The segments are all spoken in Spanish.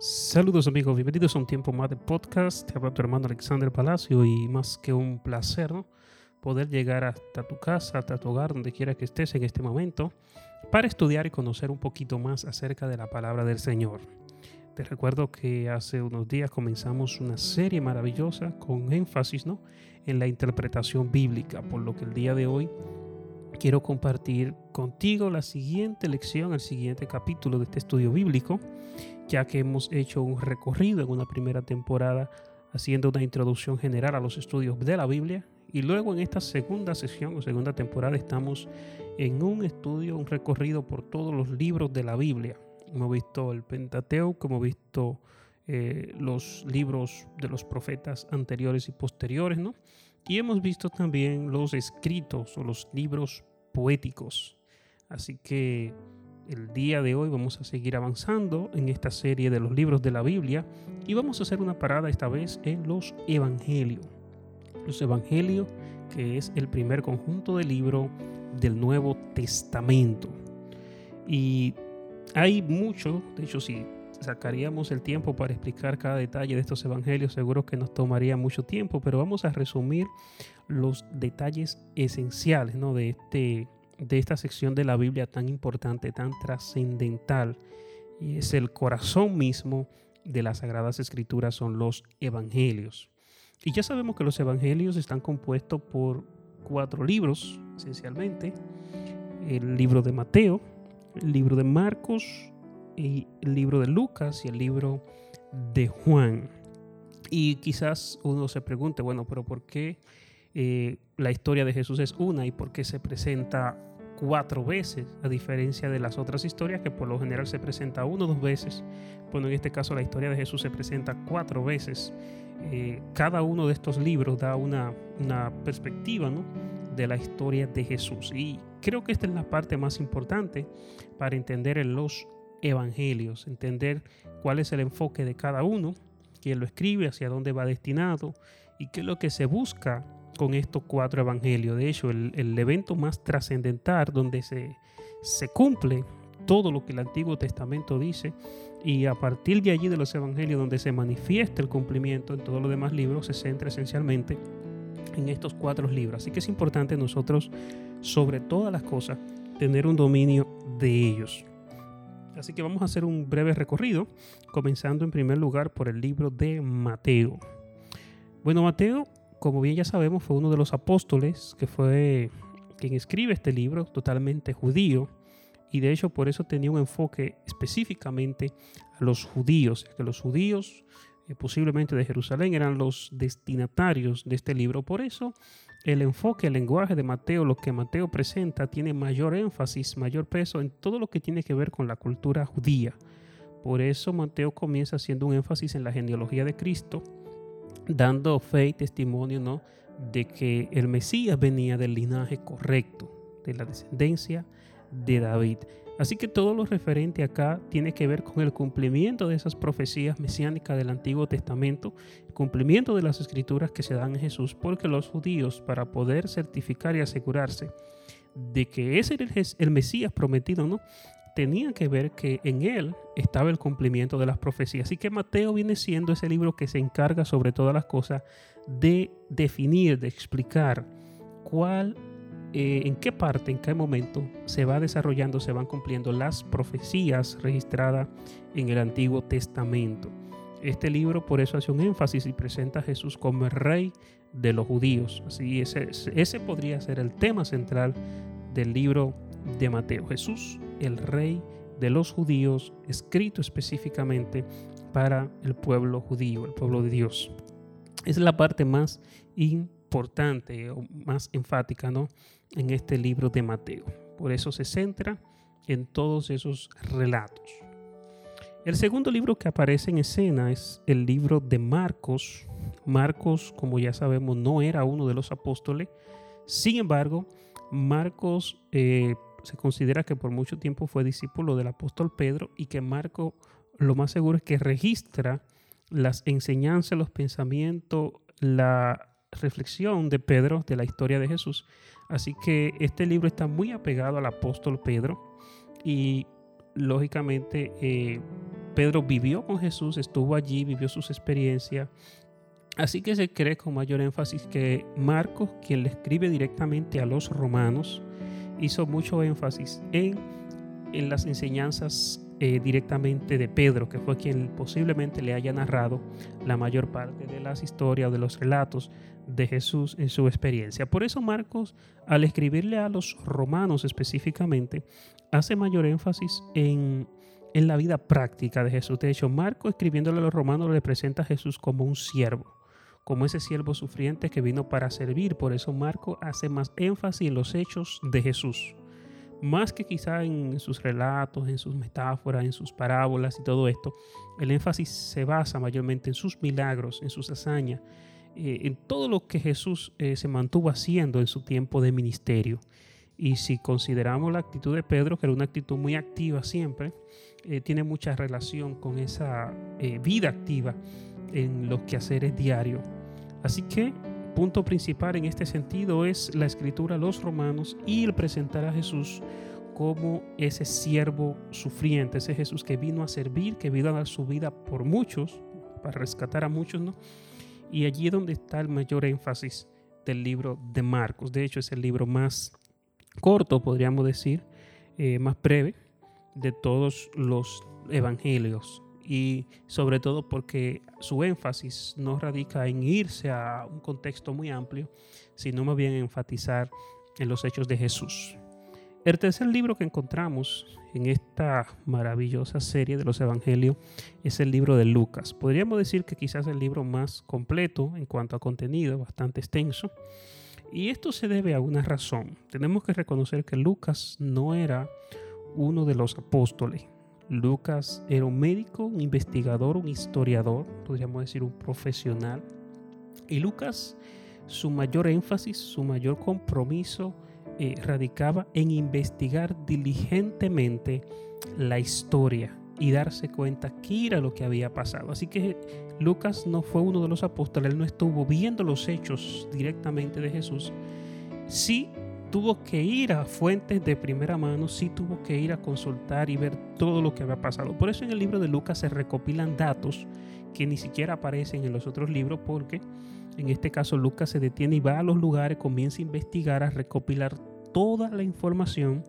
Saludos amigos, bienvenidos a un tiempo más de podcast. Te habla tu hermano Alexander Palacio y más que un placer poder llegar hasta tu casa, hasta tu hogar, donde quiera que estés en este momento, para estudiar y conocer un poquito más acerca de la palabra del Señor. Te recuerdo que hace unos días comenzamos una serie maravillosa con énfasis ¿no? en la interpretación bíblica, por lo que el día de hoy quiero compartir contigo la siguiente lección, el siguiente capítulo de este estudio bíblico ya que hemos hecho un recorrido en una primera temporada haciendo una introducción general a los estudios de la Biblia y luego en esta segunda sesión o segunda temporada estamos en un estudio, un recorrido por todos los libros de la Biblia. Hemos visto el Pentateuco, hemos visto eh, los libros de los profetas anteriores y posteriores, ¿no? Y hemos visto también los escritos o los libros poéticos. Así que el día de hoy vamos a seguir avanzando en esta serie de los libros de la Biblia y vamos a hacer una parada esta vez en los Evangelios. Los Evangelios, que es el primer conjunto de libros del Nuevo Testamento. Y hay mucho, de hecho si sacaríamos el tiempo para explicar cada detalle de estos evangelios, seguro que nos tomaría mucho tiempo, pero vamos a resumir los detalles esenciales ¿no? de este de esta sección de la Biblia tan importante, tan trascendental, y es el corazón mismo de las Sagradas Escrituras, son los Evangelios. Y ya sabemos que los Evangelios están compuestos por cuatro libros, esencialmente. El libro de Mateo, el libro de Marcos, y el libro de Lucas y el libro de Juan. Y quizás uno se pregunte, bueno, pero ¿por qué eh, la historia de Jesús es una y por qué se presenta cuatro veces, a diferencia de las otras historias que por lo general se presenta uno o dos veces. Bueno, en este caso la historia de Jesús se presenta cuatro veces. Eh, cada uno de estos libros da una, una perspectiva ¿no? de la historia de Jesús. Y creo que esta es la parte más importante para entender en los evangelios, entender cuál es el enfoque de cada uno, quién lo escribe, hacia dónde va destinado y qué es lo que se busca con estos cuatro evangelios. De hecho, el, evento más trascendental donde se, se cumple todo lo que el Antiguo Testamento dice y a partir de allí de los evangelios donde se manifiesta el cumplimiento en todos los demás libros se centra esencialmente en estos cuatro libros. Así que es importante nosotros, sobre todas las cosas, tener un dominio de ellos. Así que vamos a hacer un breve recorrido, comenzando en primer lugar por el libro de Mateo. Bueno, Mateo como bien ya sabemos, fue uno de los apóstoles que fue quien escribe este libro, totalmente judío, y de hecho por eso tenía un enfoque específicamente a los judíos, que los judíos eh, posiblemente de Jerusalén eran los destinatarios de este libro. Por eso el enfoque, el lenguaje de Mateo, lo que Mateo presenta, tiene mayor énfasis, mayor peso en todo lo que tiene que ver con la cultura judía. Por eso Mateo comienza haciendo un énfasis en la genealogía de Cristo, dando fe y testimonio ¿no? de que el Mesías venía del linaje correcto, de la descendencia de David. Así que todo lo referente acá tiene que ver con el cumplimiento de esas profecías mesiánicas del Antiguo Testamento, el cumplimiento de las escrituras que se dan en Jesús, porque los judíos, para poder certificar y asegurarse de que ese era el Mesías prometido, ¿no? Tenía que ver que en él estaba el cumplimiento de las profecías. Así que Mateo viene siendo ese libro que se encarga sobre todas las cosas de definir, de explicar cuál, eh, en qué parte, en qué momento se va desarrollando, se van cumpliendo las profecías registradas en el Antiguo Testamento. Este libro por eso hace un énfasis y presenta a Jesús como el rey de los judíos. Así ese, ese podría ser el tema central del libro de Mateo. Jesús, el rey de los judíos, escrito específicamente para el pueblo judío, el pueblo de Dios. Es la parte más importante o más enfática ¿no? en este libro de Mateo. Por eso se centra en todos esos relatos. El segundo libro que aparece en escena es el libro de Marcos. Marcos, como ya sabemos, no era uno de los apóstoles. Sin embargo, Marcos eh, se considera que por mucho tiempo fue discípulo del apóstol Pedro y que Marco lo más seguro es que registra las enseñanzas, los pensamientos, la reflexión de Pedro de la historia de Jesús. Así que este libro está muy apegado al apóstol Pedro y lógicamente eh, Pedro vivió con Jesús, estuvo allí, vivió sus experiencias. Así que se cree con mayor énfasis que Marcos, quien le escribe directamente a los romanos, hizo mucho énfasis en, en las enseñanzas eh, directamente de Pedro, que fue quien posiblemente le haya narrado la mayor parte de las historias o de los relatos de Jesús en su experiencia. Por eso Marcos, al escribirle a los romanos específicamente, hace mayor énfasis en, en la vida práctica de Jesús. De hecho, Marcos escribiéndole a los romanos le presenta a Jesús como un siervo como ese siervo sufriente que vino para servir. Por eso Marcos hace más énfasis en los hechos de Jesús más que quizá en sus relatos, en sus metáforas, en sus parábolas y todo esto, el énfasis se basa mayormente en sus milagros, en sus hazañas, eh, en todo lo que Jesús eh, se mantuvo haciendo en su tiempo de ministerio. Y si consideramos la actitud de Pedro, que era una actitud muy activa siempre, eh, tiene mucha relación con esa vida activa en los quehaceres diarios. Así que punto principal en este sentido es la escritura a los romanos y el presentar a Jesús como ese siervo sufriente, ese Jesús que vino a servir, que vino a dar su vida por muchos, para rescatar a muchos, ¿no? Y allí es donde está el mayor énfasis del libro de Marcos. De hecho, es el libro más corto, podríamos decir, eh, más breve de todos los evangelios y sobre todo porque su énfasis no radica en irse a un contexto muy amplio, sino más bien enfatizar en los hechos de Jesús. El tercer libro que encontramos en esta maravillosa serie de los Evangelios es el libro de Lucas. Podríamos decir que quizás el libro más completo en cuanto a contenido, bastante extenso. Y esto se debe a una razón. Tenemos que reconocer que Lucas no era uno de los apóstoles. Lucas era un médico, un investigador, un historiador, podríamos decir un profesional. Y Lucas, su mayor énfasis, su mayor compromiso eh, radicaba en investigar diligentemente la historia y darse cuenta qué era lo que había pasado. Así que Lucas no fue uno de los apóstoles, él no estuvo viendo los hechos directamente de Jesús. Sí tuvo que ir a fuentes de primera mano, sí tuvo que ir a consultar y ver todo lo que había pasado. Por eso en el libro de Lucas se recopilan datos que ni siquiera aparecen en los otros libros porque en este caso Lucas se detiene y va a los lugares, comienza a investigar, a recopilar toda la información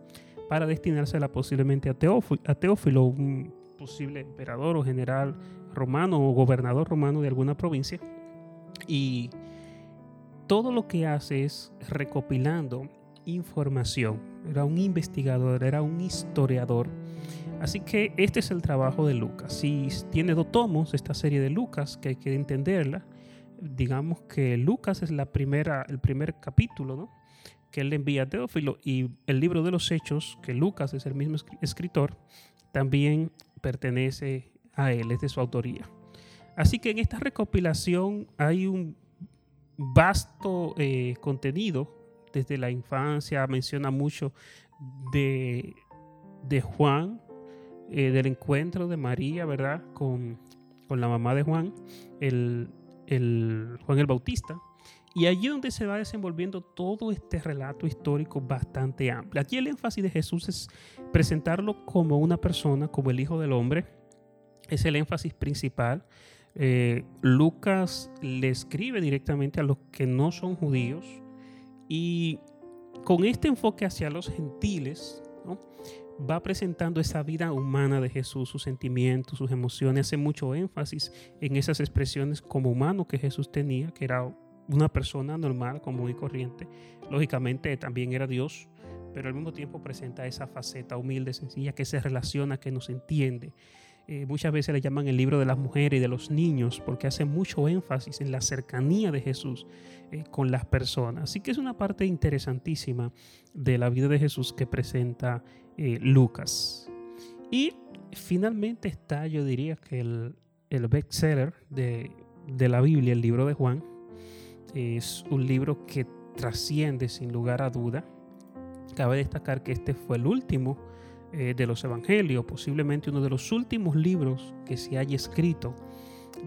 para destinársela posiblemente a Teófilo, a Teófilo, un posible emperador o general romano o gobernador romano de alguna provincia. Y todo lo que hace es recopilando información, era un investigador, era un historiador. Así que este es el trabajo de Lucas. Si tiene dos tomos, esta serie de Lucas, que hay que entenderla, digamos que Lucas es la primera, el primer capítulo, ¿no? que él envía a Teófilo y el libro de los Hechos, que Lucas es el mismo escritor, también pertenece a él, es de su autoría. Así que en esta recopilación hay un vasto eh, contenido desde la infancia, menciona mucho de, de Juan, eh, del encuentro de María, ¿verdad? Con, con la mamá de Juan, el, el, Juan el Bautista. Y allí donde se va desenvolviendo todo este relato histórico bastante amplio. Aquí el énfasis de Jesús es presentarlo como una persona, como el Hijo del Hombre. Es el énfasis principal. Eh, Lucas le escribe directamente a los que no son judíos, y con este enfoque hacia los gentiles, va presentando esa vida humana de Jesús, sus sentimientos, sus emociones, hace mucho énfasis en esas expresiones como humano que Jesús tenía, que era una persona normal, común y corriente. Lógicamente también era Dios, pero al mismo tiempo presenta esa faceta humilde, sencilla, que se relaciona, que nos entiende, eh, muchas veces le llaman el libro de las mujeres y de los niños porque hace mucho énfasis en la cercanía de Jesús eh, con las personas. Así que es una parte interesantísima de la vida de Jesús que presenta eh, Lucas. Y finalmente está, yo diría que el, el bestseller de, de la Biblia, el libro de Juan, es un libro que trasciende sin lugar a duda. Cabe destacar que este fue el último eh, de los Evangelios, posiblemente uno de los últimos libros que se haya escrito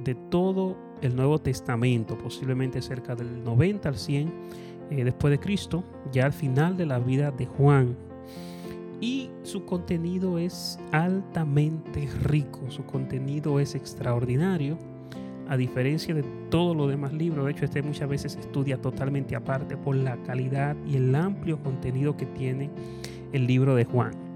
de todo el Nuevo Testamento, posiblemente cerca del 90 al 100 eh, después de Cristo, ya al final de la vida de Juan. y su contenido es altamente rico, su contenido es extraordinario, a diferencia de todos los demás libros. De hecho, este muchas veces estudia totalmente aparte por la calidad y el amplio contenido que tiene el libro de Juan.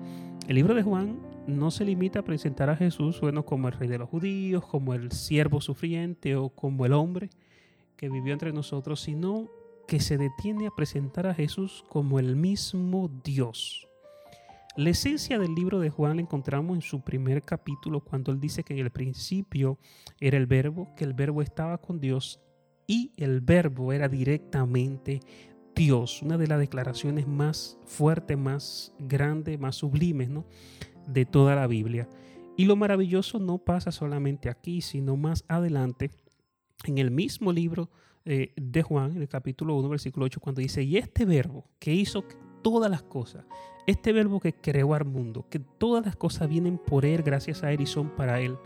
El libro de Juan no se limita a presentar a Jesús bueno, como el rey de los judíos, como el siervo sufriente o como el hombre que vivió entre nosotros, sino que se detiene a presentar a Jesús como el mismo Dios. La esencia del libro de Juan la encontramos en su primer capítulo cuando él dice que en el principio era el verbo, que el verbo estaba con Dios y el verbo era directamente Dios, una de las declaraciones más fuertes, más grandes, más sublimes ¿no? de toda la Biblia. Y lo maravilloso no pasa solamente aquí, sino más adelante en el mismo libro eh, de Juan, en el capítulo 1, versículo 8, cuando dice, y este verbo que hizo todas las cosas, este verbo que creó al mundo, que todas las cosas vienen por él, gracias a él y son para él,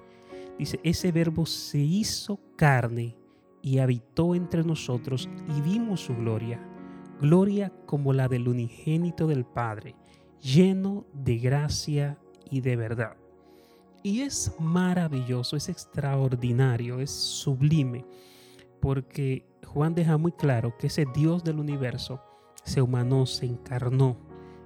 dice, ese verbo se hizo carne y habitó entre nosotros y vimos su gloria, gloria como la del unigénito del Padre, lleno de gracia y de verdad. Y es maravilloso, es extraordinario, es sublime, porque Juan deja muy claro que ese Dios del universo se humanó, se encarnó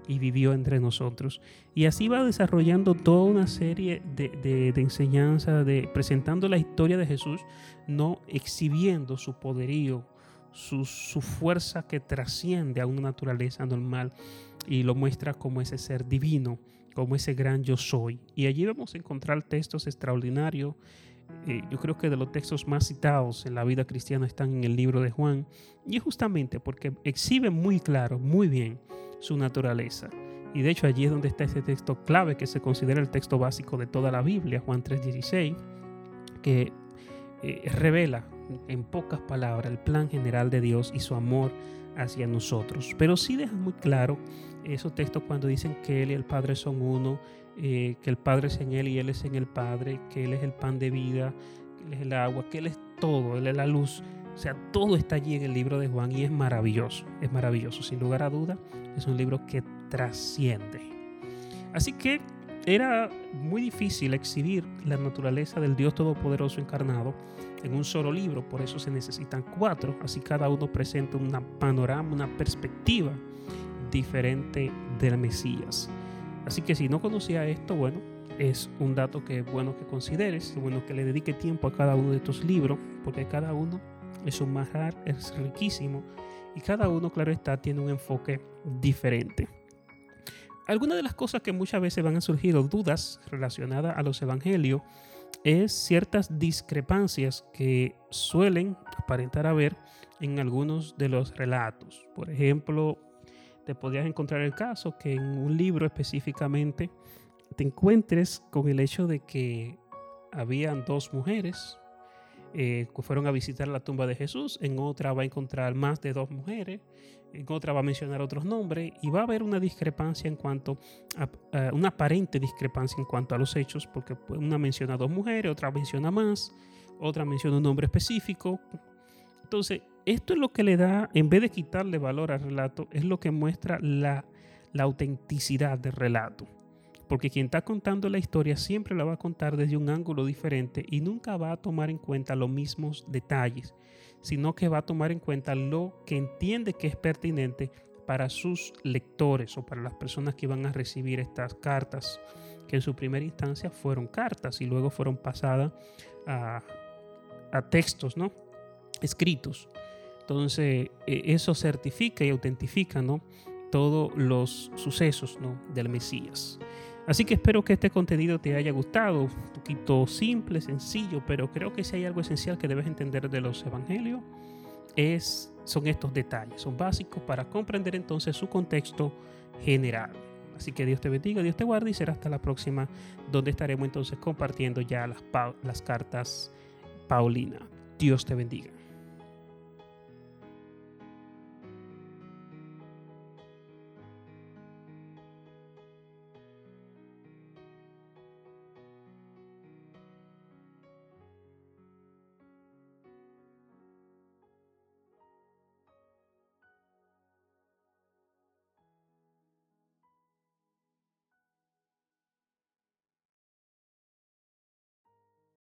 y vivió entre nosotros. Y así va desarrollando toda una serie de, de, enseñanzas, de, presentando la historia de Jesús, no exhibiendo su poderío, su, fuerza que trasciende a una naturaleza normal y lo muestra como ese ser divino como ese gran yo soy. Y allí vamos a encontrar textos extraordinarios. Eh, yo creo que de los textos más citados en la vida cristiana están en el libro de Juan. Y es justamente porque exhibe muy claro, muy bien su naturaleza. Y de hecho allí es donde está ese texto clave que se considera el texto básico de toda la Biblia, Juan 3:16, que eh, revela en pocas palabras el plan general de Dios y su amor hacia nosotros. Pero sí deja muy claro esos textos cuando dicen que Él y el Padre son uno, eh, que el Padre es en Él y Él es en el Padre, que Él es el pan de vida, que Él es el agua, que Él es todo, Él es la luz. O sea, todo está allí en el libro de Juan y es maravilloso, es maravilloso, sin lugar a duda, es un libro que trasciende. Así que era muy difícil exhibir la naturaleza del Dios Todopoderoso encarnado en un solo libro, por eso se necesitan cuatro, así cada uno presenta un panorama, una perspectiva diferente del Mesías. Así que si no conocía esto, bueno, es un dato que es bueno que consideres, es bueno que le dedique tiempo a cada uno de estos libros, porque cada uno es un majar, es riquísimo y cada uno, claro está, tiene un enfoque diferente. Algunas de las cosas que muchas veces van a surgir dudas relacionadas a los evangelios es ciertas discrepancias que suelen aparentar haber en algunos de los relatos. Por ejemplo, te podrías encontrar el caso que en un libro específicamente te encuentres con el hecho de que habían dos mujeres eh, fueron a visitar la tumba de Jesús, en otra va a encontrar más de dos mujeres, en otra va a mencionar otros nombres y va a haber una discrepancia en cuanto a, una aparente discrepancia en cuanto a los hechos, porque una menciona dos mujeres, otra menciona más, otra menciona un nombre específico. Entonces, esto es lo que le da, en vez de quitarle valor al relato, es lo que muestra la, la autenticidad del relato. Porque quien está contando la historia siempre la va a contar desde un ángulo diferente y nunca va a tomar en cuenta los mismos detalles, sino que va a tomar en cuenta lo que entiende que es pertinente para sus lectores o para las personas que van a recibir estas cartas, que en su primera instancia fueron cartas y luego fueron pasadas a, a textos, ¿no? Escritos. Entonces, e, eso certifica y autentifica ¿no? todos los sucesos ¿no? del Mesías. Así que espero que este contenido te haya gustado, un poquito simple, sencillo, pero creo que si hay algo esencial que debes entender de los evangelios, es, son estos detalles, son básicos para comprender entonces su contexto general. Así que Dios te bendiga, Dios te guarde y será hasta la próxima, donde estaremos entonces compartiendo ya las, las cartas Paulina. Dios te bendiga.